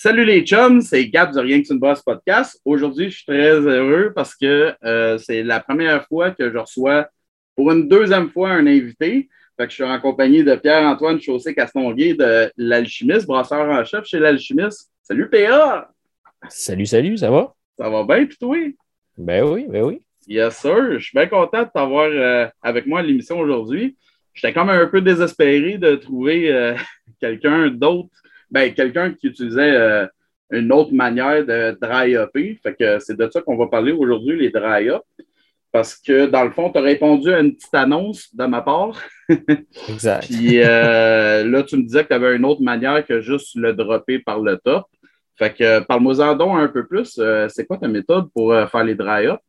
Salut les chums, c'est Gab du Rien que une bosse podcast. Aujourd'hui, je suis très heureux parce que euh, c'est la première fois que je reçois pour une deuxième fois un invité. Fait que je suis en compagnie de Pierre-Antoine Chaussé-Castonguay de l'Alchimiste, brasseur en chef chez l'Alchimiste. Salut PA! Salut, salut, ça va? Ça va bien, puis toi? Ben oui, ben oui. Yes, sir. Je suis bien content de t'avoir euh, avec moi à l'émission aujourd'hui. J'étais quand même un peu désespéré de trouver euh, quelqu'un d'autre ben, quelqu'un qui utilisait euh, une autre manière de dry upper. Fait que c'est de ça qu'on va parler aujourd'hui, les dry up. Parce que dans le fond, tu as répondu à une petite annonce de ma part. exact. Puis euh, là, tu me disais que tu avais une autre manière que juste le dropper par le top. Fait que parle-moi-en donc un peu plus. Euh, c'est quoi ta méthode pour faire les dry up?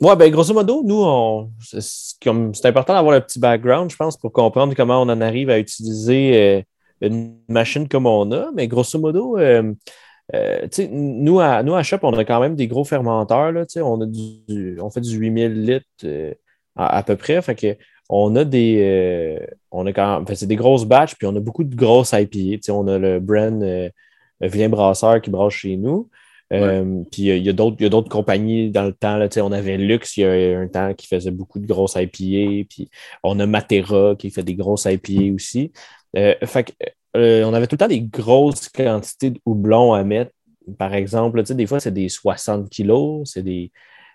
Ouais, ben grosso modo, nous, c'est important d'avoir un petit background, je pense, pour comprendre comment on en arrive à utiliser une machine comme on a, mais grosso modo, euh, euh, nous, à, nous, à Shop, on a quand même des gros fermenteurs. On, fait du 8000 litres euh, à, peu près. On a des. on c'est des grosses batches, puis on a beaucoup de grosses IPA. On a le brand Vilain Brasseur qui brasse chez nous. Puis il y a, d'autres compagnies dans le temps. Là, on avait Lux il y a un temps qui faisait beaucoup de grosses IPA. Puis on a Matera qui fait des grosses IPA aussi. Euh, fait euh, on avait tout le temps des grosses quantités de houblon à mettre. Par exemple, des fois, c'est des 60 kilos, c'est des,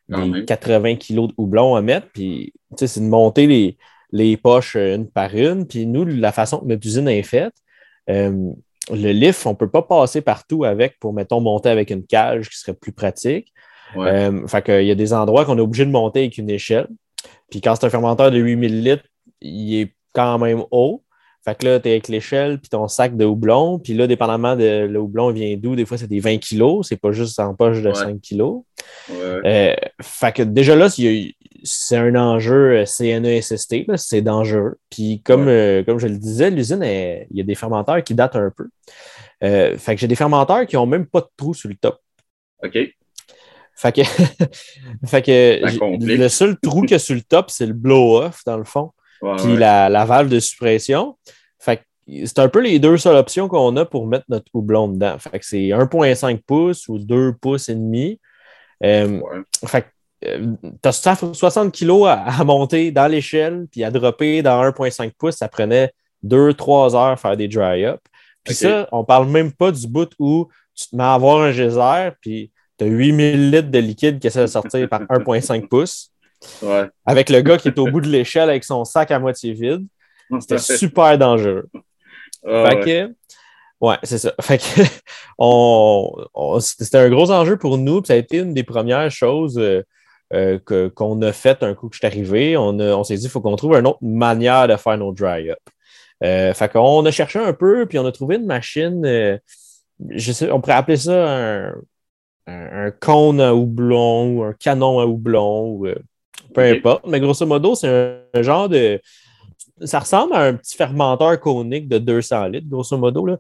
80 kilos de houblon à mettre. Puis, c'est de monter les, les, poches euh, une par une. Puis, nous, la façon que notre usine est faite, le lift, on ne peut pas passer partout avec pour, mettons, monter avec une cage qui serait plus pratique. fait il y a des endroits qu'on est obligé de monter avec une échelle. Puis quand c'est un fermenteur de 8000 litres, il est quand même haut. Fait que là, tu es avec l'échelle puis ton sac de houblon. Puis là, dépendamment de le houblon vient d'où, des fois, c'est des 20 kilos. C'est pas juste en poche de 5 kilos. Euh, fait que déjà là, c'est un enjeu CNESST. C'est dangereux. Puis comme, euh, comme je le disais, l'usine, il y a des fermenteurs qui datent un peu. Euh, fait que j'ai des fermenteurs qui n'ont même pas de trou sur le top. OK. Fait que, fait que le seul trou qu'il y a sur le top, c'est le blow-off, dans le fond puis La, valve de suppression. Fait c'est un peu les deux seules options qu'on a pour mettre notre houblon dedans. Fait que c'est 1,5 pouces ou 2 pouces et demi. Euh, fait euh, tu as 60 kilos à, monter dans l'échelle, puis à dropper dans 1,5 pouces, ça prenait 2-3 heures à faire des dry-up. Puis ça, on parle même pas du bout où tu te mets à avoir un geyser, puis tu as 8000 litres de liquide qui essaie de sortir par 1,5 pouces. Avec le gars qui est au bout de l'échelle avec son sac à moitié vide. C'était super dangereux. fait ouais, c'est ça. Fait que c'était un gros enjeu pour nous. ça a été une des premières choses euh, euh, qu'on a faites un coup que je suis arrivé. On, s'est dit qu'il faut qu'on trouve une autre manière de faire nos dry-up. Euh, fait qu'on a cherché un peu, puis on a trouvé une machine. je sais, on pourrait appeler ça un, un, cône à houblon ou un canon à houblon. Ou, peu importe. Mais grosso modo, c'est un, genre de. Ça ressemble à un petit fermenteur conique de 200 litres, grosso modo, là,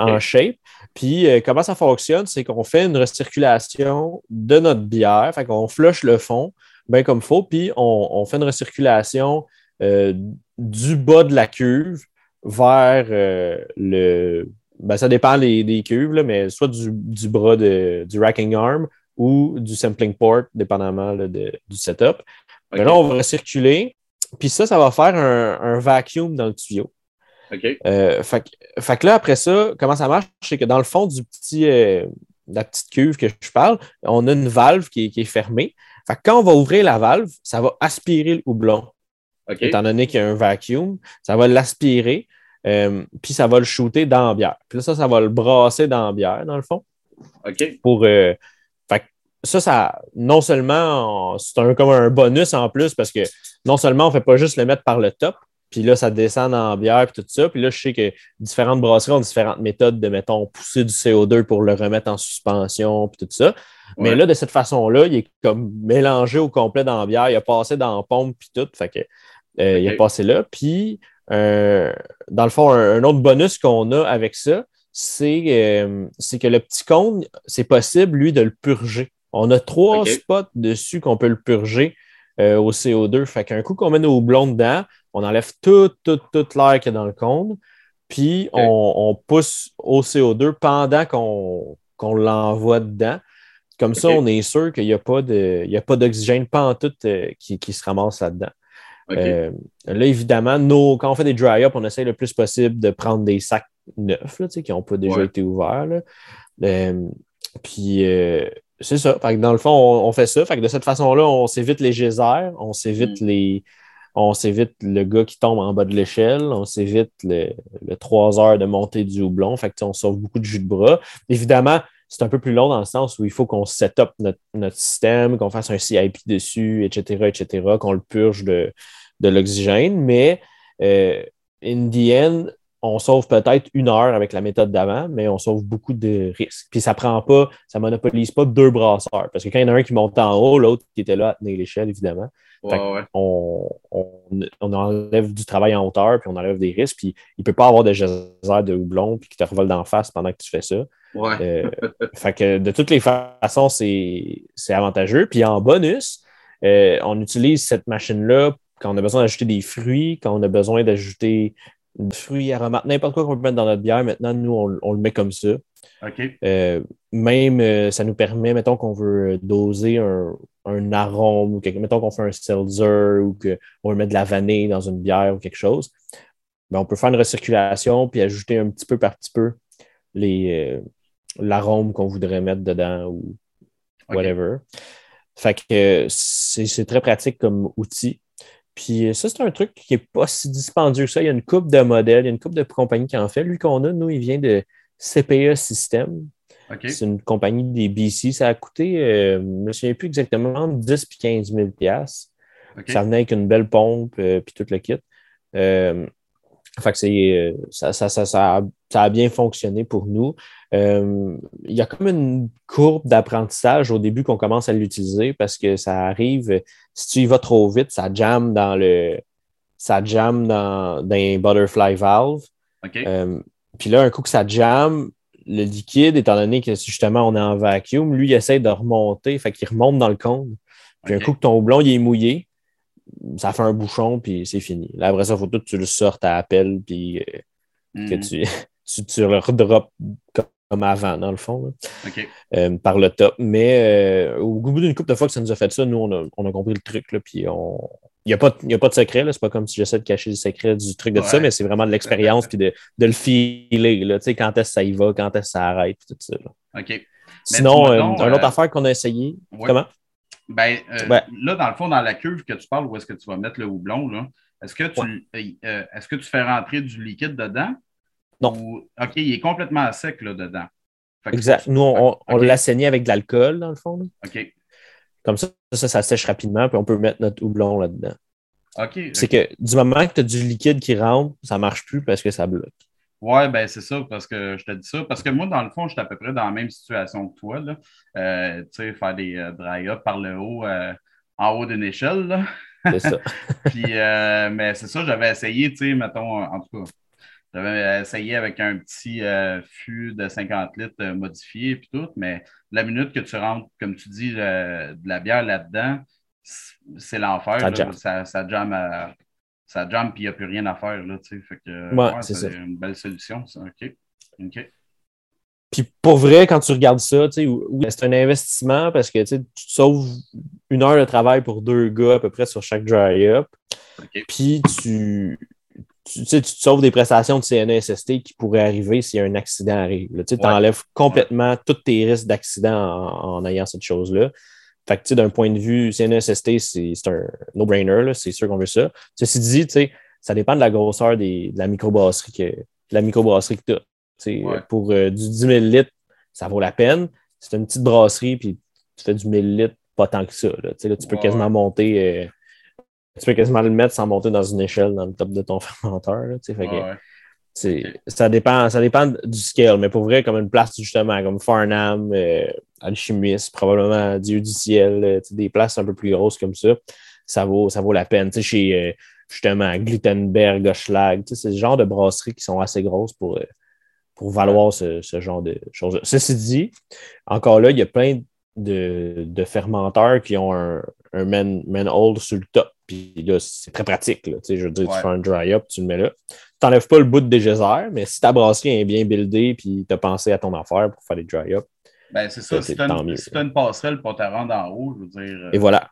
en shape. Puis, euh, comment ça fonctionne? C'est qu'on fait une recirculation de notre bière. Fait qu'on flush le fond, bien comme il faut. Puis, on, fait une recirculation euh, du bas de la cuve vers euh, le. Ben, ça dépend des, cuves, mais soit du, bras de, du racking arm ou du sampling port, dépendamment du setup. Là, on va circuler. Puis ça, ça va faire un, vacuum dans le tuyau. OK. Euh, fait, que là, après ça, comment ça marche? C'est que dans le fond du petit, euh, de la petite cuve que je parle, on a une valve qui est, fermée. Fait que quand on va ouvrir la valve, ça va aspirer le houblon. Étant donné qu'il y a un vacuum, ça va l'aspirer, euh, puis ça va le shooter dans la bière. Puis là, ça, ça va le brasser dans la bière, dans le fond. OK. Pour, ça, ça, non seulement, c'est un, comme un bonus en plus parce que non seulement on ne fait pas juste le mettre par le top, puis là, ça descend dans la bière, puis tout ça. Puis là, je sais que différentes brasseries ont différentes méthodes de, mettons, pousser du CO2 pour le remettre en suspension, puis tout ça. Mais là, de cette façon-là, il est comme mélangé au complet dans la bière. Il a passé dans la pompe, puis tout. Fait que, euh, il a passé là. Puis, euh, dans le fond, un, autre bonus qu'on a avec ça, c'est euh, que le petit cône, c'est possible, lui, de le purger. On a trois spots dessus qu'on peut le purger euh, au CO2. Fait qu'un coup qu'on met nos houblons dedans, on enlève tout, tout, tout l'air qu'il y a dans le cône. puis on, pousse au CO2 pendant qu'on l'envoie dedans. Comme ça, on est sûr qu'il n'y a pas d'oxygène tout euh, qui, se ramasse là-dedans. Euh, là, évidemment, quand on fait des dry-up, on essaie le plus possible de prendre des sacs neufs qui n'ont pas déjà été ouverts. Euh, puis c'est ça. dans le fond, on, fait ça. Fait de cette façon-là, on s'évite les geysers, on s'évite mm. les. On s'évite le gars qui tombe en bas de l'échelle, on s'évite le, trois heures de montée du houblon. Fait on sauve beaucoup de jus de bras. Évidemment, c'est un peu plus long dans le sens où il faut qu'on set up notre, système, qu'on fasse un CIP dessus, etc., etc., qu'on le purge de, l'oxygène. Mais euh, in the end, on sauve peut-être une heure avec la méthode d'avant, mais on sauve beaucoup de risques. Puis ça prend pas, ça monopolise pas deux brasseurs. Parce que quand il y en a un qui monte en haut, l'autre qui était là à tenir l'échelle, évidemment. On, enlève du travail en hauteur, puis on enlève des risques, puis il ne peut pas avoir de geyser de houblon, puis qui te revole d'en face pendant que tu fais ça. Euh, fait que de toutes les façons, c'est avantageux. Puis en bonus, euh, on utilise cette machine-là quand on a besoin d'ajouter des fruits, quand on a besoin d'ajouter fruits aromates, n'importe quoi qu'on peut mettre dans notre bière. Maintenant, nous, on, le met comme ça. Euh, même, euh, ça nous permet, mettons qu'on veut doser un, arôme, ou quelque, mettons qu'on fait un seltzer ou qu'on veut mettre de la vanille dans une bière ou quelque chose. Ben, on peut faire une recirculation puis ajouter un petit peu par petit peu euh, l'arôme qu'on voudrait mettre dedans ou whatever. Fait que c'est très pratique comme outil. Puis euh, ça, c'est un truc qui n'est pas si dispendieux que ça. Il y a une coupe de modèles, il y a une coupe de compagnies qui en fait. Lui qu'on a, nous, il vient de CPE System. C'est une compagnie des BC. Ça a coûté, euh, je ne me souviens plus exactement, 10 puis 15 000 Ça venait avec une belle pompe euh, puis tout le kit. fait que c'est, ça, ça, ça, ça, a bien fonctionné pour nous. il y a comme une courbe d'apprentissage au début qu'on commence à l'utiliser parce que ça arrive, si tu y vas trop vite, ça jamme dans le. Ça jamme dans, dans un butterfly valve. Euh, puis là, un coup que ça jamme, le liquide, étant donné que justement on est en vacuum, lui, il essaie de remonter, fait qu'il remonte dans le cône. Puis un coup que ton houblon il est mouillé, ça fait un bouchon, puis c'est fini. Là, après ça, il faut tout que tu le sortes à appel, puis euh, que mhm. tu, tu, tu, le redroppes comme avant, dans le fond, euh, par le top. Mais euh, au bout d'une couple de fois que ça nous a fait ça, nous, on a, compris le truc, là, puis on... Il n'y a, pas, a pas de secret, c'est pas comme si j'essaie de cacher le secret du truc de ça, mais c'est vraiment de l'expérience puis de, de, le filer, là, quand est-ce que ça y va, quand est-ce que ça arrête, tout ça. OK. Sinon, euh, une autre affaire qu'on a essayé, comment? Ben, là, dans le fond, dans la cuve que tu parles, où est-ce que tu vas mettre le houblon, est-ce que, tu, est-ce que tu fais rentrer du liquide dedans? Non. OK, il est complètement sec là, dedans. exact. Nous, on, l'a saigné avec de l'alcool, dans le fond. OK. Comme ça, ça, ça sèche rapidement, puis on peut mettre notre houblon là-dedans. OK. C'est que du moment que tu as du liquide qui rentre, ça ne marche plus parce que ça bloque. Oui, ben c'est ça, parce que je te dis ça. Parce que moi, dans le fond, je suis à peu près dans la même situation que toi. Là. Euh, tu sais, faire des euh, dry-up par le haut, euh, en haut d'une échelle. C'est ça. Puis, mais c'est ça, j'avais essayé, tu sais, mettons, en tout cas, j'avais essayé avec un petit euh, fût de 50 litres euh, modifié et tout, mais la minute que tu rentres, comme tu dis, de la bière là-dedans, c'est l'enfer. Ça, ça, jamme ça jamme puis il n'y a plus rien à faire. Là, fait que, c'est une belle solution. Ça. OK. OK. Puis pour vrai, quand tu regardes ça, c'est un investissement parce que tu sauves une heure de travail pour deux gars à peu près sur chaque dry-up. Puis tu, tu, tu te sauves des prestations de CNESST qui pourraient arriver si un accident arrive. tu enlèves complètement tous tes risques d'accident en, ayant cette chose-là. Fait que, d'un point de vue CNESST, c'est un no-brainer, c'est sûr qu'on veut ça. Ceci dit, ça dépend de la grosseur de la microbrasserie que, la microbrasserie que tu as. Pour euh, du 10 000 litres, ça vaut la peine. C'est une petite brasserie, puis tu fais du 1000 litres, pas tant que ça. Là, tu peux quasiment monter. Euh, tu peux quasiment le mettre sans monter dans une échelle dans le top de ton fermenteur. Ça dépend, ça dépend du scale, mais pour vrai, comme une place justement comme Farnham, euh, Alchimiste, probablement Dieu du ciel, euh, des places un peu plus grosses comme ça, ça vaut, ça vaut la peine. chez euh, justement Glittenberg, Goschlag, c'est ce genre de brasseries qui sont assez grosses pour, pour valoir ce, genre de choses. Ceci dit, encore là, il y a plein de, fermenteurs qui ont un, un man, hold sur le top puis là, c'est très pratique. Là, je veux dire, tu fais un dry-up, tu le mets là. Tu n'enlèves pas le bout de dégéser, mais si ta brasserie est bien buildée puis tu as pensé à ton affaire pour faire des dry-up, ben, c'est ça. Si tu as, une passerelle pour te rendre en haut, je veux dire. Et voilà.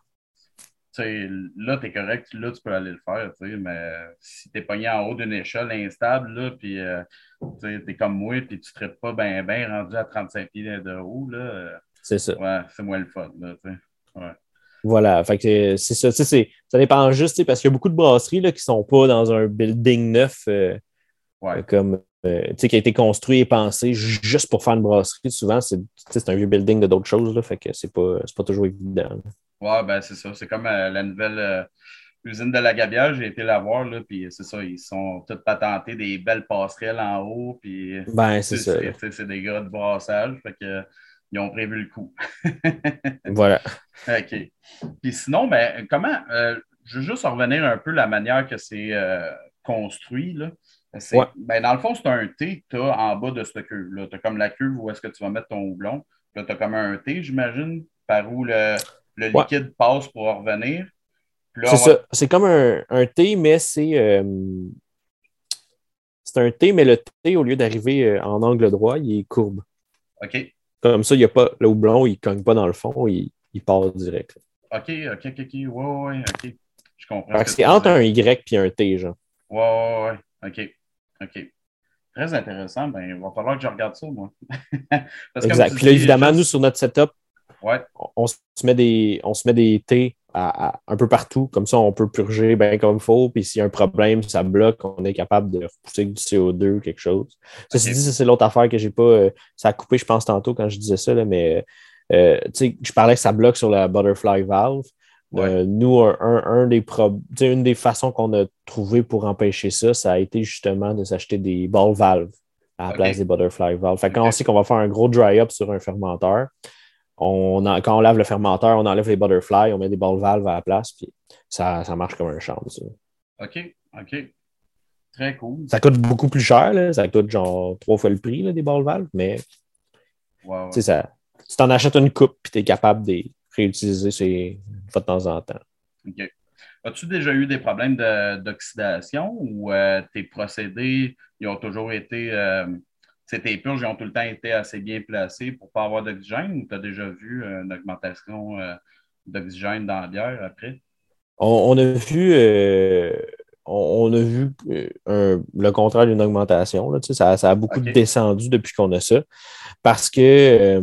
Là, tu es correct, là, tu peux aller le faire, mais si tu es pogné en haut d'une échelle instable, là, puis euh, tu es comme moi, puis tu ne traites pas bien, bien rendu à 35 pieds de haut, là. Euh, c'est ça. Ouais, c'est moins le fun, là, ouais. Voilà, fait que c'est ça. Ça dépend juste, parce qu'il y a beaucoup de brasseries là, qui ne sont pas dans un building neuf euh, comme euh, qui a été construit et pensé juste pour faire une brasserie. Souvent, c'est un vieux building de d'autres choses, là, fait que c'est pas, pas toujours évident. Oui, ben c'est ça. C'est comme euh, la nouvelle usine de la Gabière, j'ai été la voir, là, puis c'est ça, ils sont tous patentés des belles passerelles en haut, puis ben, c'est ça. C'est des gars de brassage, fait que ils ont prévu le coup. voilà. OK. Puis sinon, ben, comment, euh, je veux juste revenir un peu la manière que c'est euh, construit. Là. Ben, dans le fond, c'est un T que tu as en bas de cette cuve-là. Tu as comme la cuve où est-ce que tu vas mettre ton houblon. Là, tu as comme un T, j'imagine, par où le, liquide passe pour revenir. C'est ça. C'est comme un, un, T, mais c'est. Euh, c'est un T, mais le T, au lieu d'arriver en angle droit, il est courbe. OK. Comme ça, il y a pas, le houblon, il ne cogne pas dans le fond, il, il part direct. OK, OK, OK, OK. Ouais, ouais, OK. Je comprends. C'est entre un Y et un T, genre. Ouais, ouais, ouais. OK. OK. Très intéressant. Ben, il va falloir que je regarde ça, moi. exact. Puis là, évidemment, nous, sur notre setup, ouais. on, se met des, on se met des T un peu partout. Comme ça, on peut purger bien comme il faut. Puis s'il y a un problème, ça bloque, on est capable de repousser du CO2 ou quelque chose. Ceci dit, c'est l'autre affaire que j'ai pas. Euh, ça a coupé, je pense, tantôt quand je disais ça, mais euh, je parlais que ça bloque sur la butterfly valve. Euh, nous, un, des une des façons qu'on a trouvé pour empêcher ça, ça a été justement de s'acheter des ball valves à la place des butterfly valves. Fait quand on sait qu'on va faire un gros dry-up sur un fermenteur, on quand on lave le fermenteur, on enlève les butterflies, on met des balles valves à la place, puis ça, ça marche comme un champ. OK, OK. Très cool. Ça coûte beaucoup plus cher, là. ça coûte genre trois fois le prix là, des balles valves, mais wow, ça, tu t'en achètes une coupe puis tu es capable de réutiliser de temps en temps. OK. As-tu déjà eu des problèmes d'oxydation ou euh, tes procédés ils ont toujours été euh, tes purges ont tout le temps été assez bien placées pour ne pas avoir d'oxygène ou tu as déjà vu euh, une augmentation euh, d'oxygène dans la bière après? On, a vu, euh, on, a vu le contraire d'une augmentation. Là, ça, ça, a beaucoup descendu depuis qu'on a ça. Parce que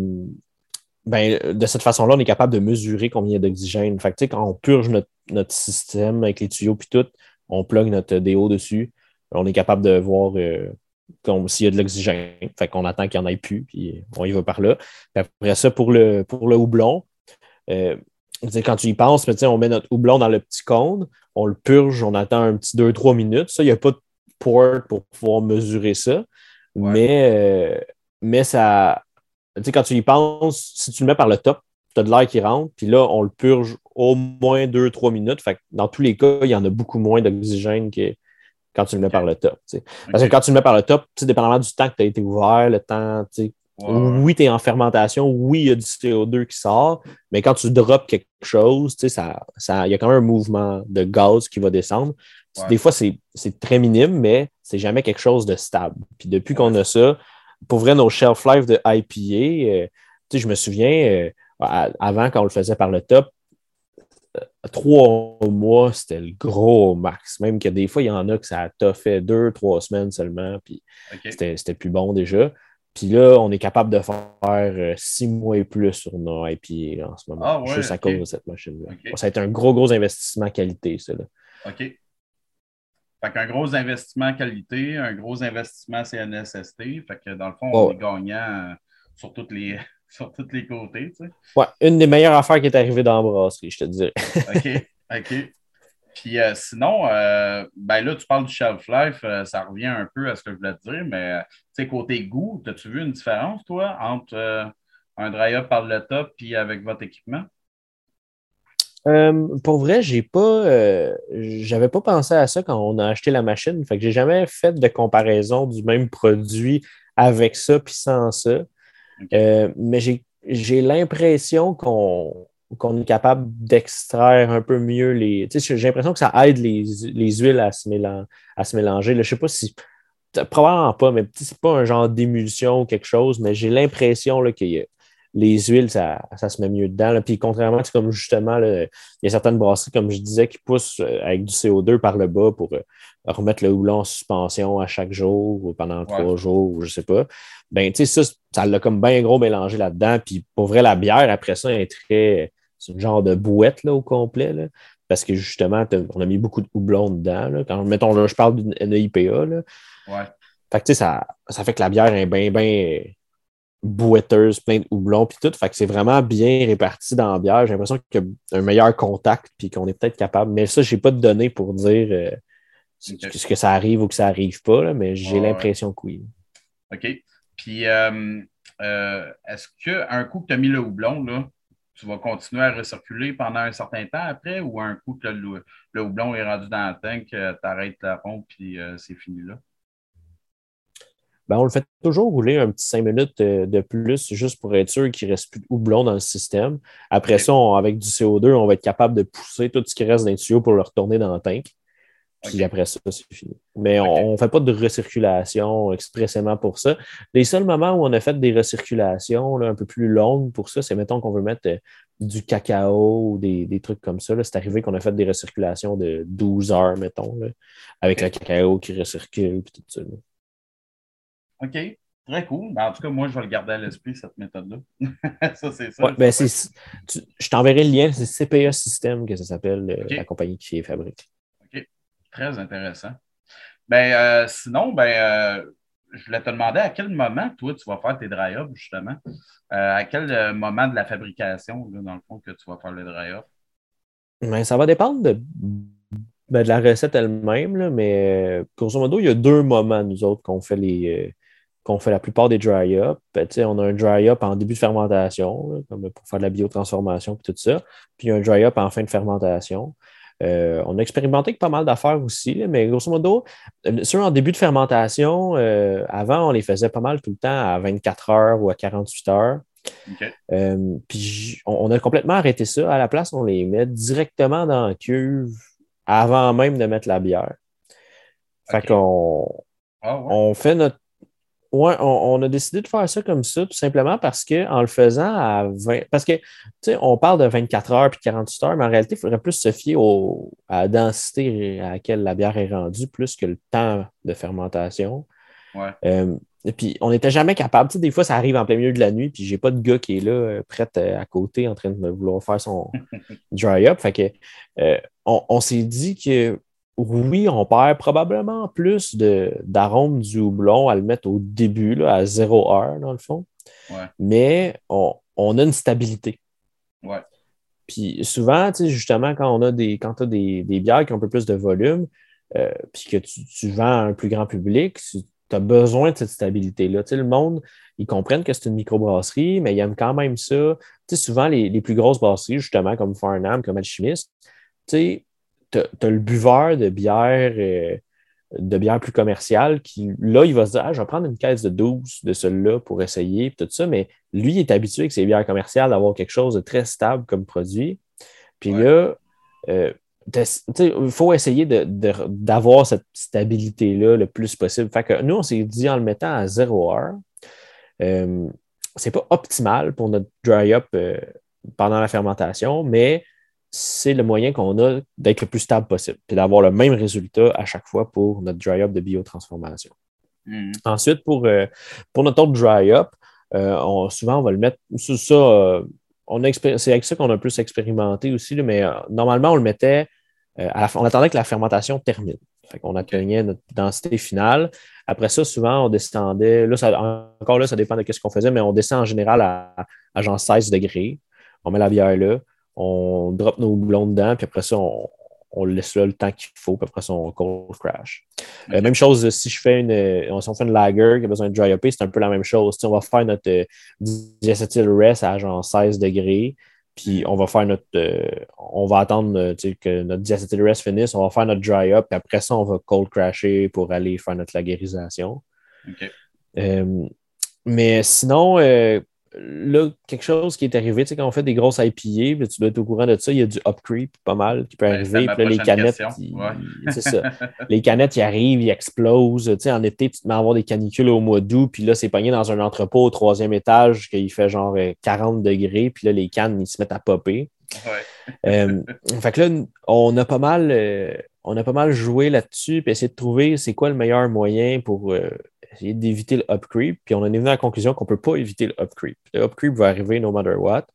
ben, de cette façon-là, on est capable de mesurer combien il y a d'oxygène. quand on purge notre, système avec les tuyaux et tout, on plug notre DO dessus, on est capable de voir s'il y a de l'oxygène. Fait qu'on attend qu'il n'y en ait plus, puis on y va par là. après ça, pour le, pour le houblon, euh, quand tu y penses, on met notre houblon dans le petit cône, on le purge, on attend un petit 2-3 minutes. Ça, il n'y a pas de port pour pouvoir mesurer ça. Mais, euh, mais ça. quand tu y penses, si tu le mets par le top, tu as de l'air qui rentre, puis là, on le purge au moins 2-3 minutes. Fait dans tous les cas, il y en a beaucoup moins d'oxygène que, quand tu le mets par le top. Parce que quand tu le mets par le top, dépendamment du temps que tu as été ouvert, le temps, oui, tu es en fermentation, oui, il y a du CO2 qui sort, mais quand tu drops quelque chose, ça, ça, il y a quand même un mouvement de gaz qui va descendre. Des fois, c'est très minime, mais c'est jamais quelque chose de stable. Puis depuis qu'on a ça, pour vrai, nos shelf life de IPA, euh, je me souviens, euh, avant, quand on le faisait par le top, trois mois, c'était le gros max. Même que des fois, il y en a que ça t'a fait deux, trois semaines seulement, puis c'était plus bon déjà. Puis là, on est capable de faire euh, six mois et plus sur nos IPA en ce moment, ah juste à cause de cette machine-là. Ça a été un gros, gros investissement qualité, ça. Là. OK. Fait qu'un gros investissement qualité, un gros investissement CNSST. Fait que dans le fond, on est gagnant euh, sur toutes les, sur tous les côtés. Tu sais. Ouais, une des meilleures affaires qui est arrivée dans la brasserie, je te dirais. OK, OK. Puis euh, sinon, euh, ben là, tu parles du shelf life, euh, ça revient un peu à ce que je voulais te dire, mais tu sais, côté goût, as-tu vu une différence, toi, entre un dry-up par le top et avec votre équipement? pour vrai, j'ai pas j'avais pas pensé à ça quand on a acheté la machine. Fait que j'ai jamais fait de comparaison du même produit avec ça puis sans ça. Euh, mais j'ai l'impression qu'on est capable d'extraire un peu mieux les. J'ai l'impression que ça aide les, huiles à se, mélanger. Je ne sais pas si. Probablement pas, mais c'est pas un genre d'émulsion ou quelque chose, mais j'ai l'impression que les huiles, ça, se met mieux dedans. Puis contrairement, comme justement, il y a certaines brasseries, comme je disais, qui poussent euh, avec du CO2 par le bas pour euh, remettre le houblon en suspension à chaque jour ou pendant trois jours, ou je sais pas. Ben, tu sais, ça, ça l'a comme bien gros mélangé là-dedans. Puis pour vrai, la bière, après ça, est très c'est un genre de bouette là, au complet. Là, parce que justement, on a mis beaucoup de houblon dedans. Là. Quand, mettons, là, je parle d'une IPA. Là. Ouais. Fait que, ça, ça fait que la bière est bien, bien bouetteuse, plein de houblon, puis tout. Fait que c'est vraiment bien réparti dans la bière. J'ai l'impression qu'il y a un meilleur contact, puis qu'on est peut-être capable. Mais ça, je n'ai pas de données pour dire euh, ce que ça arrive ou que ça n'arrive pas, là, mais j'ai l'impression que oui. OK. Puis, euh, euh, est-ce qu'un coup que tu as mis le houblon, là, tu vas continuer à recirculer pendant un certain temps après ou un coup que le, houblon est rendu dans le tank, tu arrêtes la pompe puis euh, c'est fini là? Ben, on le fait toujours rouler un petit cinq minutes euh, de plus juste pour être sûr qu'il ne reste plus de houblon dans le système. Après ça, avec du CO2, on va être capable de pousser tout ce qui reste dans le tuyau pour le retourner dans le tank. Puis après ça, c'est fini. Mais on ne fait pas de recirculation expressément pour ça. Les seuls moments où on a fait des recirculations un peu plus longues pour ça, c'est mettons qu'on veut mettre euh, du cacao ou des, trucs comme ça. C'est arrivé qu'on a fait des recirculations de 12 heures, mettons, avec le cacao qui recircule et tout ça. OK. Très cool. Ben, en tout cas, moi, je vais le garder à l'esprit, cette méthode-là. ça, c'est ça. ben, je t'enverrai le lien. C'est CPA System que ça s'appelle, euh, la compagnie qui fabrique. Très intéressant. Ben, euh, sinon, ben, euh, je voulais te demander à quel moment, toi, tu vas faire tes dry-ups, justement? Euh, à quel moment de la fabrication, dans le fond, que tu vas faire le dry-up? Ben, ça va dépendre de, ben, de la recette elle-même, mais grosso modo, il y a deux moments, nous autres, qu'on fait les qu'on fait la plupart des dry-up. Ben, on a un dry-up en début de fermentation, comme pour faire de la biotransformation et tout ça. Puis un dry-up en fin de fermentation. Euh, on a expérimenté avec pas mal d'affaires aussi, mais grosso modo, euh, ceux en début de fermentation, euh, avant, on les faisait pas mal tout le temps à 24 heures ou à 48 heures. puis on, a complètement arrêté ça. À la place, on les met directement dans la cuve avant même de mettre la bière. Fait qu'on ah on fait notre oui, on, a décidé de faire ça comme ça, tout simplement parce qu'en le faisant à 20. Parce que, tu sais, on parle de 24 heures puis 48 heures, mais en réalité, il faudrait plus se fier à la densité à laquelle la bière est rendue, plus que le temps de fermentation. Ouais. Euh, et puis, on n'était jamais capable. Tu sais, des fois, ça arrive en plein milieu de la nuit, puis j'ai pas de gars qui est là, euh, prêt euh, à côté, en train de vouloir faire son dry-up. Fait que, on s'est dit que oui, on perd probablement plus d'arômes du houblon à le mettre au début, là, à 0 heure, dans le fond. Mais on, a une stabilité. Puis souvent, justement, quand on a des, quand as des, bières qui ont un peu plus de volume, euh, puis que tu, vends à un plus grand public, tu as besoin de cette stabilité-là. Le monde, ils comprennent que c'est une microbrasserie, mais ils aiment quand même ça. souvent, les, plus grosses brasseries, justement, comme Farnham, comme Alchimiste, tu as, le buveur de bière, euh, de bière plus commerciale qui, là, il va se dire ah, je vais prendre une caisse de 12 de celui-là pour essayer, tout ça, mais lui, il est habitué avec ses bières commerciales d'avoir quelque chose de très stable comme produit. Puis là, euh, il faut essayer d'avoir cette stabilité-là le plus possible. Fait que nous, on s'est dit en le mettant à 0 heure, euh, c'est pas optimal pour notre dry-up pendant la fermentation, mais c'est le moyen qu'on a d'être le plus stable possible, et d'avoir le même résultat à chaque fois pour notre dry-up de biotransformation. Mm. Ensuite, pour, euh, pour notre autre dry-up, euh, souvent, on va le mettre. Ça, euh, c'est avec ça qu'on a plus expérimenté aussi, mais normalement, on le mettait. on attendait que la fermentation termine. On atteignait notre densité finale. Après ça, souvent, on descendait. Là, encore là, ça dépend de ce qu'on faisait, mais on descend en général à, à genre 16 degrés. On met la bière là on drop nos boulons dedans, puis après ça, on, laisse là le temps qu'il faut, puis après ça, on cold crash. Euh, même chose, si je fais une, euh, si on fait une lager qui a besoin de dry up, c'est un peu la même chose. on va faire notre euh, diacetyl rest à genre 16 degrés, puis on va faire notre, on va attendre que notre diacetyl rest finisse, on va faire notre dry up, puis après ça, on va cold crasher pour aller faire notre lagerisation. mais sinon, là, quelque chose qui est arrivé, tu sais, quand on fait des grosses IPA, tu dois être au courant de ça, il y a du up creep pas mal qui peut arriver. Puis là, les canettes, c'est ça. les canettes, ils arrivent, ils explosent. Tu sais, en été, tu te mets à avoir des canicules au mois d'août, puis là, c'est pogné dans un entrepôt au troisième étage qu'il fait genre 40 degrés, puis là, les cannes, ils se mettent à popper. Euh, fait que là, on a pas mal, euh, on a pas mal joué là-dessus, puis essayé de trouver c'est quoi le meilleur moyen pour euh, essayer d'éviter le up creep. Puis on en est venu à la conclusion qu'on ne peut pas éviter le up creep. Le up creep va arriver no matter what.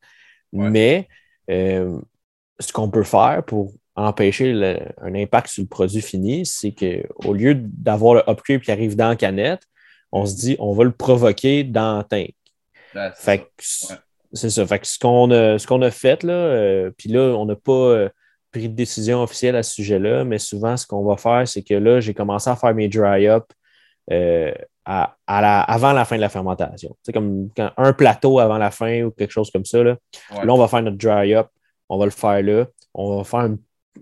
Mais ce qu'on peut faire pour empêcher un impact sur le produit fini, c'est qu'au lieu d'avoir le up creep qui arrive dans la canette, on se dit on va le provoquer dans tank. fait c'est ça. Fait ce qu'on a, ce qu'on a fait, là, euh, puis là, on n'a pas euh, pris de décision officielle à ce sujet-là, mais souvent, ce qu'on va faire, c'est que là, j'ai commencé à faire mes dry-up euh, à, avant la fin de la fermentation. C'est comme un plateau avant la fin ou quelque chose comme ça. Là, là on va faire notre dry-up, on va le faire là, on va faire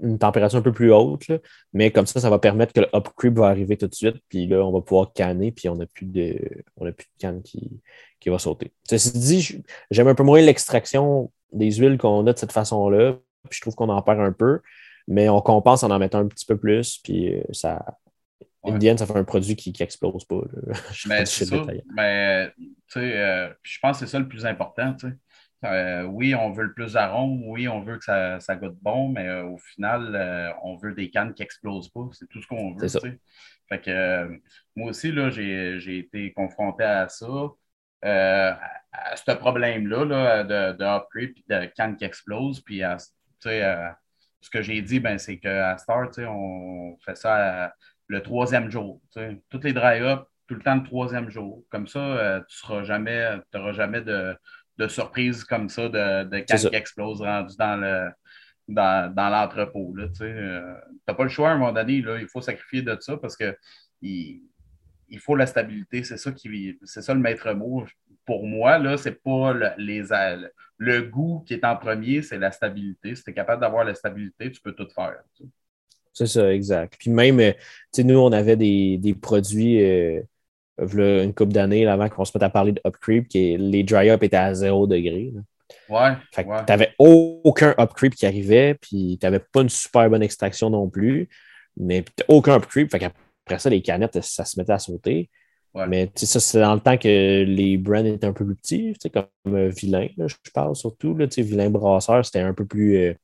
une, température un peu plus haute, mais comme ça, ça va permettre que le up creep va arriver tout de suite, puis là, on va pouvoir canner, puis on n'a plus de, on a plus de canne qui, qui va sauter. Ceci dit, j'aime un peu moins l'extraction des huiles qu'on a de cette façon-là. je trouve qu'on en perd un peu, mais on compense en en mettant un petit peu plus. Puis euh, ça. Indienne, ça fait un produit qui n'explose pas. mais c'est ça. Mais euh, je pense que c'est ça le plus important. Euh, oui, on veut le plus d'arôme, oui, on veut que ça, ça goûte bon, mais au final, on veut des cannes qui n'explosent pas. C'est tout ce qu'on veut. Fait que, moi aussi, j'ai été confronté à ça. Euh, à ce problème-là de, de upgrade et de canne qui explose. Puis, euh, ce que j'ai dit, ben, c'est qu'à Star, on fait ça le troisième jour. Toutes les dry-up, tout le temps le troisième jour. Comme ça, euh, tu n'auras jamais, jamais de, de, surprise comme ça de, de qui explose rendu dans le dans, dans l'entrepôt. tu n'as pas le choix à un moment donné, il faut sacrifier de ça parce que il, il faut la stabilité. C'est ça qui c'est ça le maître mot. Pour moi, là, c'est pas le, les, le goût qui est en premier, c'est la stabilité. Si tu es capable d'avoir la stabilité, tu peux tout faire. C'est ça, exact. Puis même, euh, nous, on avait des, produits euh, une couple d'années avant qu'on se mette à parler de upcreep, qui les dry-up étaient à zéro degré. Ouais. Fait tu n'avais aucun upcreep qui arrivait, puis tu n'avais pas une super bonne extraction non plus, mais aucun upcreep. Fait après ça, les canettes, ça se mettait à sauter. Mais ça, c'est dans le temps que les brands étaient un peu plus petits, comme euh, Vilain, je parle surtout. Là, Vilain Brasseur, c'était un peu plus. euh,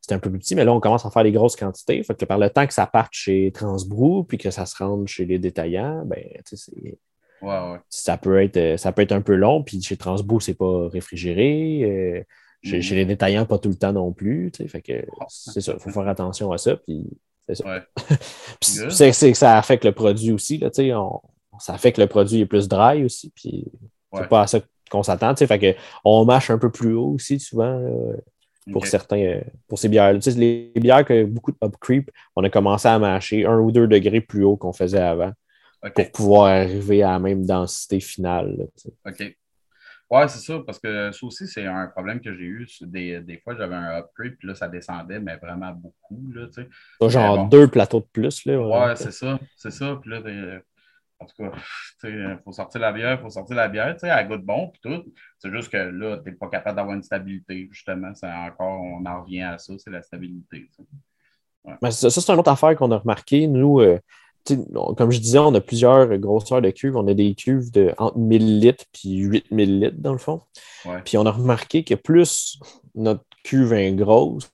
c'était un peu plus petit, mais là, on commence à faire des grosses quantités. Fait que par le temps que ça parte chez Transbrou puis que ça se rende chez les détaillants, ben, c'est, ça, peut être, euh, ça peut être un peu long. Puis chez Transbrou, c'est pas réfrigéré. Euh, chez, mm-hmm. les détaillants, pas tout le temps non plus. Fait que ah. c'est ça, il faut faire attention à ça. Puis c'est ça. c'est, ça affecte le produit aussi. Là, on, ça affecte le produit est plus dry aussi. Puis c'est pas à ça qu'on s'attend. Fait que on mâche un peu plus haut aussi souvent pour certains, euh, pour ces bières. Tu sais, les bières que beaucoup de up creep, on a commencé à mâcher un ou deux degrés plus haut qu'on faisait avant pour pouvoir arriver à la même densité finale. OK. Ouais, c'est ça, parce que ça aussi, c'est un problème que j'ai eu. Des, des fois, j'avais un upgrade, puis là, ça descendait, mais vraiment beaucoup. Là, tu sais. Genre deux plateaux de plus. Là, ouais, c'est ça. C'est ça. Puis là, en tout cas, il faut sortir la bière, il faut sortir la bière, tu sais, elle goûte bon, puis tout. C'est juste que là, tu n'es pas capable d'avoir une stabilité, justement. C'est encore, on en revient à ça, c'est la stabilité. Ouais. ça, c'est une autre affaire qu'on a remarqué. Nous, euh, comme je disais, on a plusieurs grosseurs de cuves. On a des cuves de entre 1000 litres puis 8000 litres, dans le fond. Puis on a remarqué que plus notre cuve est grosse,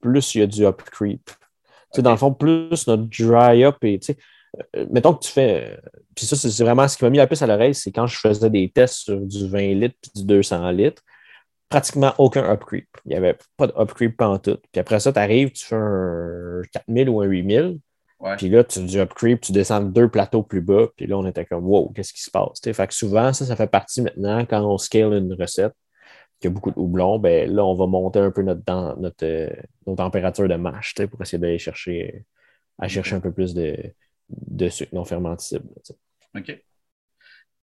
plus il y a du up creep. Dans le fond, plus notre dry up est. Euh, mettons que tu fais. Puis ça, c'est vraiment ce qui m'a mis la puce à l'oreille, c'est quand je faisais des tests sur du 20 litres puis du 200 litres, pratiquement aucun up creep. Il n'y avait pas de up creep en tout. Puis après ça, tu arrives, tu fais un 4000 ou un 8000 puis là, tu du upcreep, tu descends deux plateaux plus bas, puis là, on était comme wow, qu'est-ce qui se passe? Fait que souvent, ça, ça fait partie maintenant, quand on scale une recette, qui a beaucoup de houblon, ben là, on va monter un peu notre, notre, euh, notre température de mâche pour essayer d'aller chercher, à chercher un peu plus de, de sucre non fermentable. OK.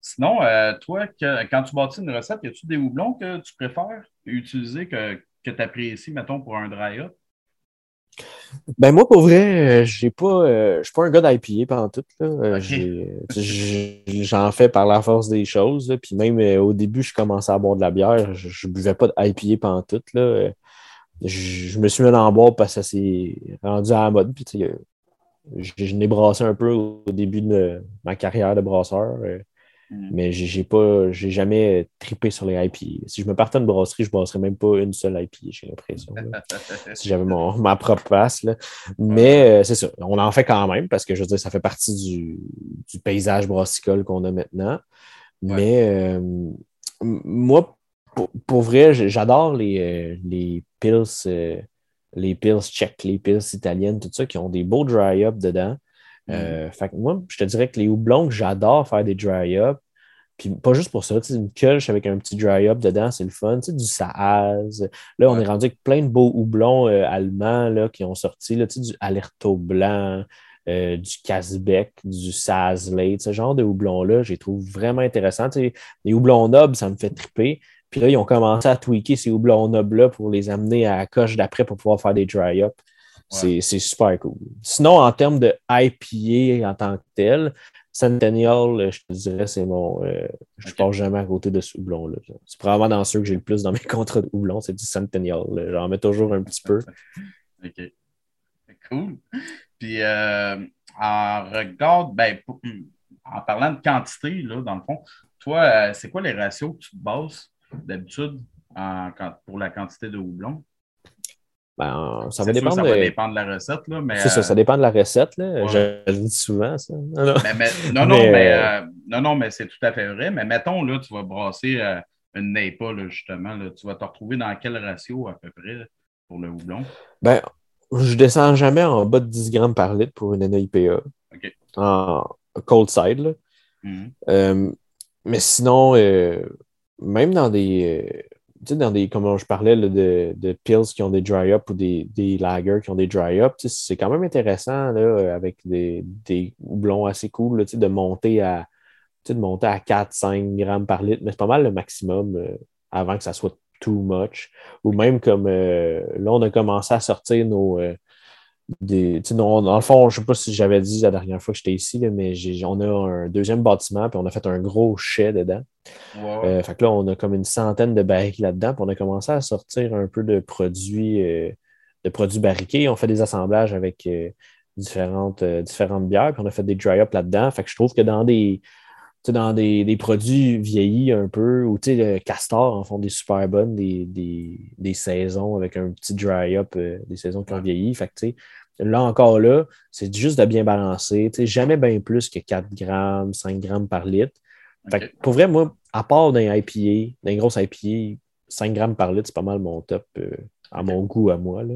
Sinon, euh, toi, quand tu bâtis une recette, y a-tu des houblons que tu préfères utiliser, que, que tu apprécies, mettons, pour un dry-up? Ben moi, pour vrai, j'ai pas, je suis pas un gars d'IPA pendant tout. J'en fais par la force des choses. Puis même au début, je commençais à boire de la bière. Je, ne buvais pas d'IPA pendant tout. Là. Je, me suis mis en boire parce que ça s'est rendu à la mode. Puis, je, je n'ai brassé un peu au début de ma carrière de brasseur. Mm. Mais j'ai pas, j'ai jamais tripé sur les IP. Si je me partais de brasserie, je brasserais même pas une seule IP, j'ai l'impression. si j'avais ma propre passe. Mais euh, c'est ça, on en fait quand même parce que je veux dire, ça fait partie du, paysage brassicole qu'on a maintenant. Mais euh, moi, pour, vrai, j'adore les, euh, les pills, les pills tchèques, les pills italiennes, tout ça, qui ont des beaux dry-up dedans. Euh, fait moi, je te dirais que les houblons, j'adore faire des dry-up. Puis pas juste pour ça, une culche avec un petit dry-up dedans, c'est le fun. Du Saaz. Là, on est rendu avec plein de beaux houblons euh, allemands là, qui ont sorti, là, du Alerto blanc, euh, du Casbeck, du Sazlate, ce genre de houblons-là, je les trouve vraiment intéressants. les houblons nobles, ça me fait triper. Puis là, ils ont commencé à tweaker ces houblons nobles-là pour les amener à la coche d'après pour pouvoir faire des dry-up. C'est super cool. Sinon, en termes de IPA en tant que tel, Centennial, euh, je te dirais, c'est mon. Euh, je ne passe jamais à côté de ce houblon-là. C'est probablement dans ceux que j'ai le plus dans mes contrats de houblon, c'est du Centennial. J'en mets toujours un petit peu. OK. Cool. Puis, euh, en regard, ben, en parlant de quantité, là, dans le fond, toi, c'est quoi les ratios que tu te bases? D'habitude pour la quantité de houblon? Ben, ça va dépendre. ça va dépendre de la recette, là, mais. C'est ça, ça dépend de la recette, là. Je, le dis souvent, ça. Non, non, mais, non, non, mais, euh, non, non, mais c'est tout à fait vrai. Mais mettons, là, tu vas brasser euh, une NEPA, là, justement. Là, tu vas te retrouver dans quel ratio à peu près pour le houblon? Ben, je descends jamais en bas de 10 grammes par litre pour une NEIPA. OK. En cold side, là. Mm-hmm. Euh, mais sinon, même dans des tu sais, dans des, comme je parlais de, de, pills qui ont des dry-up ou des, des lagers qui ont des dry-up, c'est quand même intéressant là, avec des, des houblons assez cool là, de monter à de monter à 4-5 grammes par litre, mais c'est pas mal le maximum euh, avant que ça soit too much. Ou même comme euh, là, on a commencé à sortir nos, euh, des, dans, dans, le fond, je ne sais pas si j'avais dit la dernière fois que j'étais ici, mais on a un deuxième bâtiment, puis on a fait un gros chai dedans. Euh, fait que là, on a comme une centaine de barriques là-dedans, puis on a commencé à sortir un peu de produits, euh, de produits barriqués. On fait des assemblages avec euh, différentes, différentes bières, puis on a fait des dry-up là-dedans. Fait que je trouve que dans des, dans des, produits vieillis un peu, ou le castor en font des super bonnes, des, des, saisons avec un petit dry-up, des saisons qui ont vieilli. Fait que, Là encore là, c'est juste de bien balancer. Jamais bien plus que 4 grammes, 5 grammes par litre. pour vrai, moi, à part d'un IPA, d'un gros IPA, 5 grammes par litre, c'est pas mal mon top euh, à mon goût à moi. Là.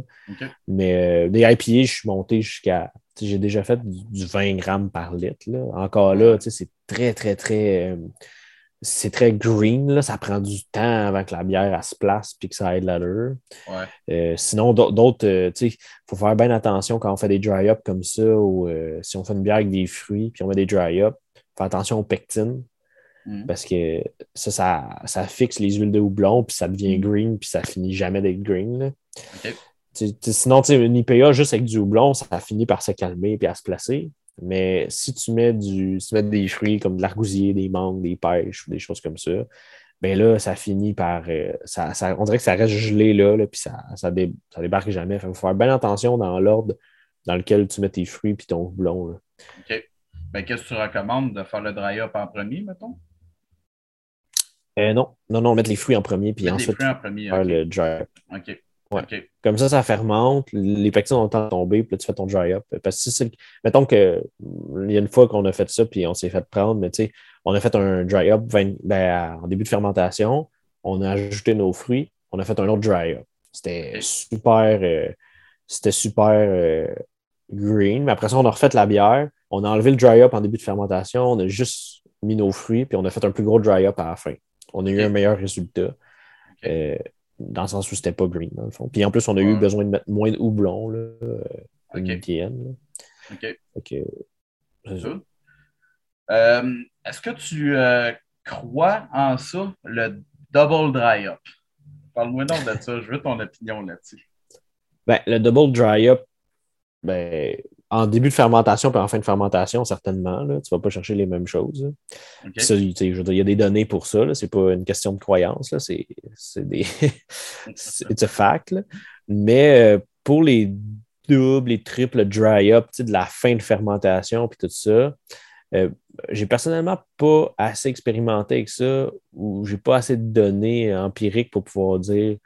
Mais euh, des IPA, je suis monté jusqu'à. J'ai déjà fait du, 20 grammes par litre. Là. Encore là, c'est très, très, très. Euh, c'est très green, là. ça prend du temps avant que la bière se place et que ça aide l'allure. Ouais. Euh, sinon, d'autres, euh, il faut faire bien attention quand on fait des dry-up comme ça ou euh, si on fait une bière avec des fruits puis on met des dry-up, faire attention aux pectines mm. parce que ça, ça, fixe les huiles de houblon puis ça devient mm. green puis ça finit jamais d'être green. Sinon, une IPA juste avec du houblon, ça finit par se calmer et à se placer. Mais si tu mets, du, tu mets des fruits comme de l'argousier, des mangues, des pêches ou des choses comme ça, ben là, ça finit par. Euh, ça, on dirait que ça reste gelé là, puis ça, ça, débarque jamais. Il faut faire bien attention dans l'ordre dans lequel tu mets tes fruits et ton houblon. OK. Ben, qu'est-ce que tu recommandes de faire le dry-up en premier, mettons? Euh, non, non, non, mettre les fruits en premier, puis ensuite en premier, faire le dry-up. OK. Comme ça, ça fermente, les pectines ont le temps de tomber, puis là, tu fais ton dry up. Parce que si mettons que il y a une fois qu'on a fait ça, puis on s'est fait prendre, mais tu sais, on a fait un dry up ben, en début de fermentation, on a ajouté nos fruits, on a fait un autre dry up. C'était super, euh, c'était super euh, green. Mais après ça, on a refait la bière, on a enlevé le dry up en début de fermentation, on a juste mis nos fruits, puis on a fait un plus gros dry up à la fin. On a eu un meilleur résultat. Euh, dans le sens où c'était pas green, dans le fond. Puis en plus, on a eu besoin de mettre moins de houblon, là, euh, OK. OK. Euh, est-ce que tu euh, crois en ça, le double dry up? Parle-moi donc de ça, je veux ton opinion là-dessus. Ben, le double dry-up, ben, en début de fermentation et en fin de fermentation, certainement. Là, tu ne vas pas chercher les mêmes choses. il y a des données pour ça. Ce n'est pas une question de croyance. C'est des. C'est un fact. Mais euh, pour les doubles, les triples dry-up de la fin de fermentation et tout ça, euh, j'ai personnellement pas assez expérimenté avec ça ou j'ai pas assez de données empiriques pour pouvoir dire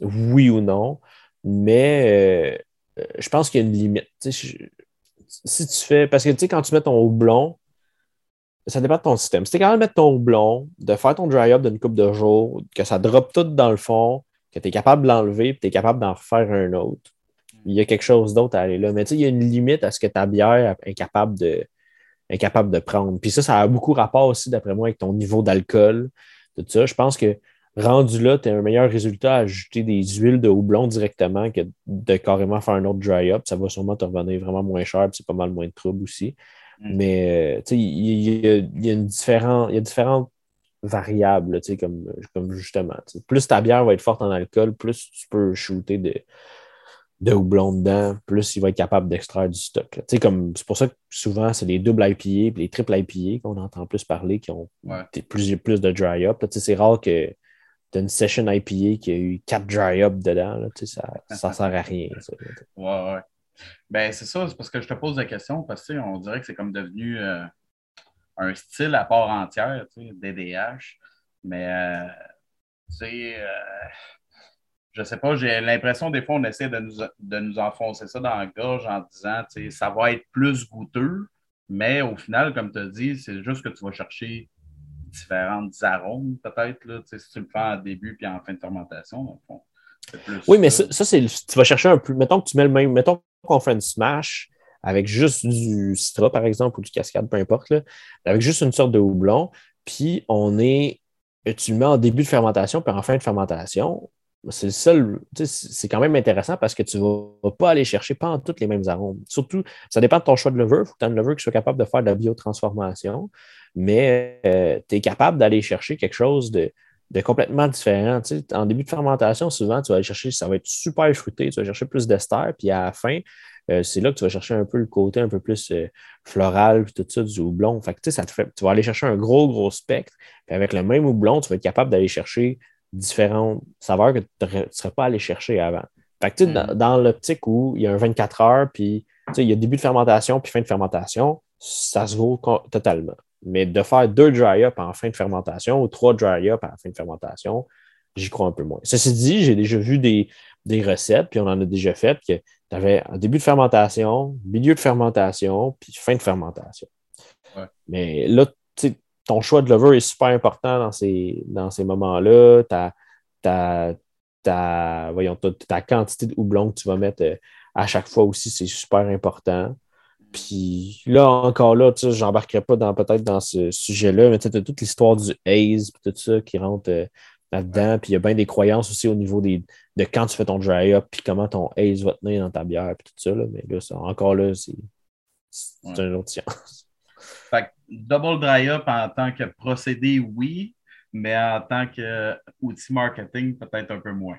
oui ou non. Mais euh, je pense qu'il y a une limite si tu fais. Parce que tu sais, quand tu mets ton houblon, ça dépend de ton système. Si tu es capable de mettre ton houblon, de faire ton dry-up d'une coupe de jours, que ça drop tout dans le fond, que tu es capable de l'enlever, puis tu es capable d'en refaire un autre, il y a quelque chose d'autre à aller là. Mais tu sais, il y a une limite à ce que ta bière est capable de, incapable de prendre. Puis ça, ça a beaucoup rapport aussi, d'après moi, avec ton niveau d'alcool, tout ça. Je pense que rendu là, tu as un meilleur résultat à ajouter des huiles de houblon directement que de carrément faire un autre dry-up. Ça va sûrement te revenir vraiment moins cher, c'est pas mal moins de trouble aussi. Mm. Mais il y, a, une différent, y a différentes variables, comme, comme justement. Plus ta bière va être forte en alcool, plus tu peux shooter de, de houblon dedans, plus il va être capable d'extraire du stock. C'est pour ça que souvent, c'est les doubles IPA et les triples IPA qu'on entend plus parler qui ont plus, plus de dry-up. C'est rare que une session IPA qui a eu quatre dry-up dedans, là, ça ne sert à rien. ouais, ouais. Ben, c'est ça, c'est parce que je te pose la question, parce qu'on dirait que c'est comme devenu euh, un style à part entière, DDH. Mais, euh, tu sais, euh, je sais pas, j'ai l'impression des fois on essaie de nous, de nous enfoncer ça dans la gorge en disant, tu sais, ça va être plus goûteux, mais au final, comme tu as dit, c'est juste que tu vas chercher différentes arômes, peut-être, là, si tu le fais en début puis en fin de fermentation, Oui, mais ça, c'est. Tu vas chercher un peu. Mettons que tu mets le même. Mettons qu'on fait une smash avec juste du citra, par exemple, ou du cascade, peu importe, là, avec juste une sorte de houblon, puis on est. Tu le mets en début de fermentation, puis en fin de fermentation, c'est le seul, c'est quand même intéressant parce que tu ne vas pas aller chercher pas en toutes les mêmes arômes. Surtout, ça dépend de ton choix de lever. Il faut que tu aies un lever qui soit capable de faire de la biotransformation, mais euh, tu es capable d'aller chercher quelque chose de, complètement différent. en début de fermentation, souvent, tu vas aller chercher, ça va être super fruité, tu vas chercher plus d'ester, puis à la fin, euh, c'est là que tu vas chercher un peu le côté un peu plus euh, floral, puis tout ça, du houblon. Fait que, ça te fait, tu vas aller chercher un gros, gros spectre, puis avec le même houblon, tu vas être capable d'aller chercher différentes saveurs que tu ne serais pas allé chercher avant. Fait que, dans, mm. dans l'optique où il y a un 24 heures, puis il y a début de fermentation, puis fin de fermentation, ça se vaut totalement. Mais de faire deux dry-up en fin de fermentation ou trois dry-up en fin de fermentation, j'y crois un peu moins. Ceci dit, j'ai déjà vu des, recettes, puis on en a déjà fait, que tu avais un début de fermentation, milieu de fermentation, puis fin de fermentation. Mais là, ton choix de lever est super important dans ces, dans ces moments-là. Ta, ta, ta, voyons, ta, quantité de houblon que tu vas mettre euh, à chaque fois aussi, c'est super important. Puis là, encore là, je n'embarquerai pas dans, peut-être dans ce sujet-là, mais tu as toute l'histoire du haze et tout ça qui rentre euh, là-dedans. Puis il y a bien des croyances aussi au niveau des, de quand tu fais ton dry-up, puis comment ton haze va tenir dans ta bière, puis tout ça. Mais là, encore là, c'est une autre science. Fait double dry-up en tant que procédé, oui, mais en tant qu'outil marketing, peut-être un peu moins.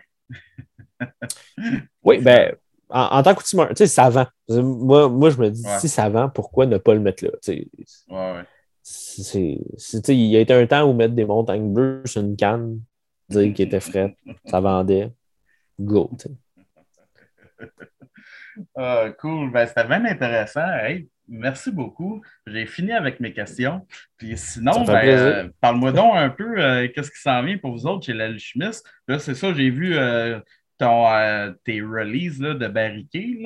oui, ben, en, tant qu'outil marketing, tu sais, savant. Moi, moi, je me dis, si savant, pourquoi ne pas le mettre là? Ouais, ouais. C'est, il y a été un temps où mettre des montagnes bleues sur une canne, dire qu'il était frais, ça vendait. Go, ah, cool. Ben, c'était bien intéressant. Hey, Merci beaucoup. J'ai fini avec mes questions. Puis sinon, ben, euh, parle-moi donc un peu euh, qu'est-ce qui s'en vient pour vous autres chez l'alchimiste? Là, c'est ça, j'ai vu euh, ton, tes releases de barriquets.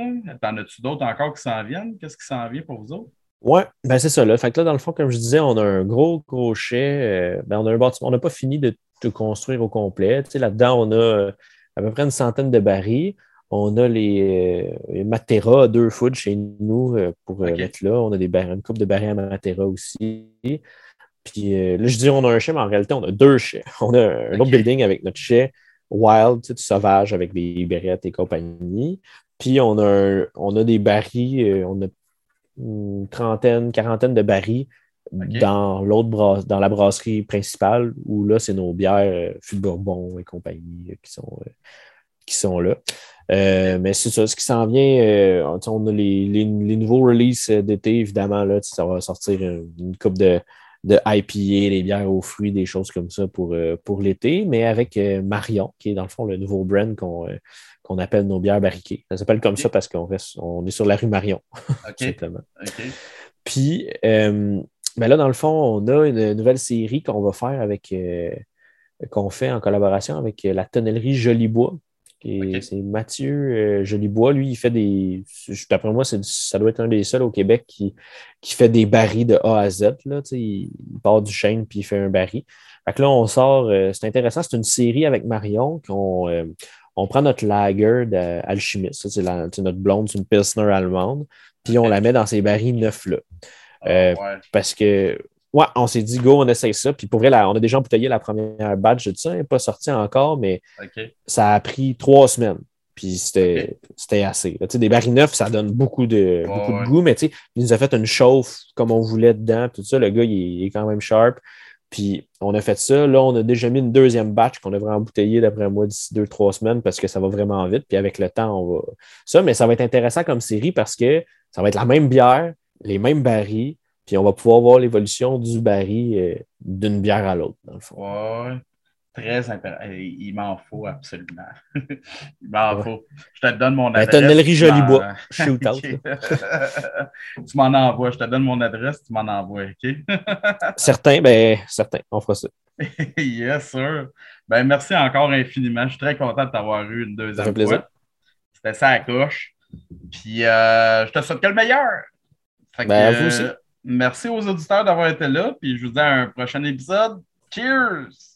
T'en as-tu d'autres encore qui s'en viennent? Qu'est-ce qui s'en vient pour vous autres? Oui, ben c'est ça. Là. Fait que là, dans le fond, comme je disais, on a un gros crochet. ben, on a un bâtiment. On n'a pas fini de tout construire au complet. là-dedans, on a à peu près une centaine de barils. On a les, euh, Matera deux foot chez nous euh, pour euh, mettre là. On a des une coupe de barils à Matera aussi. Puis là, je dis on a un chai, mais en réalité, on a deux chais. On a un autre building avec notre chai wild, tu sais, sauvage avec des berrettes et compagnie. Puis on a, on a des barils, on a une trentaine, quarantaine de barils dans l'autre dans la brasserie principale où là, c'est nos bières fût de Bourbon et compagnie qui sont qui sont là. mais c'est ça, ce qui s'en vient, on a les, nouveaux releases d'été, évidemment, là, ça va sortir une, coupe de, de IPA, les bières aux fruits, des choses comme ça pour, pour l'été, mais avec Marion, qui est dans le fond le nouveau brand qu'on qu'on appelle nos bières barriquées. Ça s'appelle comme ça parce qu'on on est sur la rue Marion, simplement. Puis, euh, ben là, dans le fond, on a une nouvelle série qu'on va faire avec, euh, qu'on fait en collaboration avec la tonnellerie Jolibois. C'est Mathieu euh, Jolibois. Lui, il fait des. D'après moi, ça doit être un des seuls au Québec qui, qui fait des barils de A à Z. Là, il, part du chêne puis il fait un baril. Fait que là, on sort. c'est intéressant. C'est une série avec Marion qu'on on prend notre lager d'alchimiste, c'est notre blonde, c'est une Pilsner allemande, puis on la met dans ces barils neufs-là. Ah, euh, parce que, ouais, on s'est dit, go, on essaye ça. Puis pour vrai, on a déjà embouteillé la première batch de ça, elle n'est pas sorti encore, mais ça a pris trois semaines. Puis c'était assez. des barils neufs, ça donne beaucoup de, beaucoup de goût, mais il nous a fait une chauffe comme on voulait dedans. Tout ça, le gars, il est quand même sharp. Puis on a fait ça. Là, on a déjà mis une deuxième batch qu'on devrait embouteiller d'après moi d'ici deux, trois semaines parce que ça va vraiment vite. Puis avec le temps, on va. Ça, mais ça va être intéressant comme série parce que ça va être la même bière, les mêmes barils, puis on va pouvoir voir l'évolution du baril euh, d'une bière à l'autre, dans le fond. Ouais. Très intéressant. Il m'en faut absolument. Il m'en faut. Je te donne mon ben, adresse. Tonnerie Jolibois. Shootout. tu m'en envoies. Je te donne mon adresse, tu m'en envoies. OK? certains, ben, certains. On fera ça. yes, sir. Ben, merci encore infiniment. Je suis très content de t'avoir eu une deuxième ça plaisir. fois. C'était ça à coche. Puis, euh, je te souhaite que le meilleur. ben, vous aussi. Merci aux auditeurs d'avoir été là. Puis, je vous dis à un prochain épisode. Cheers!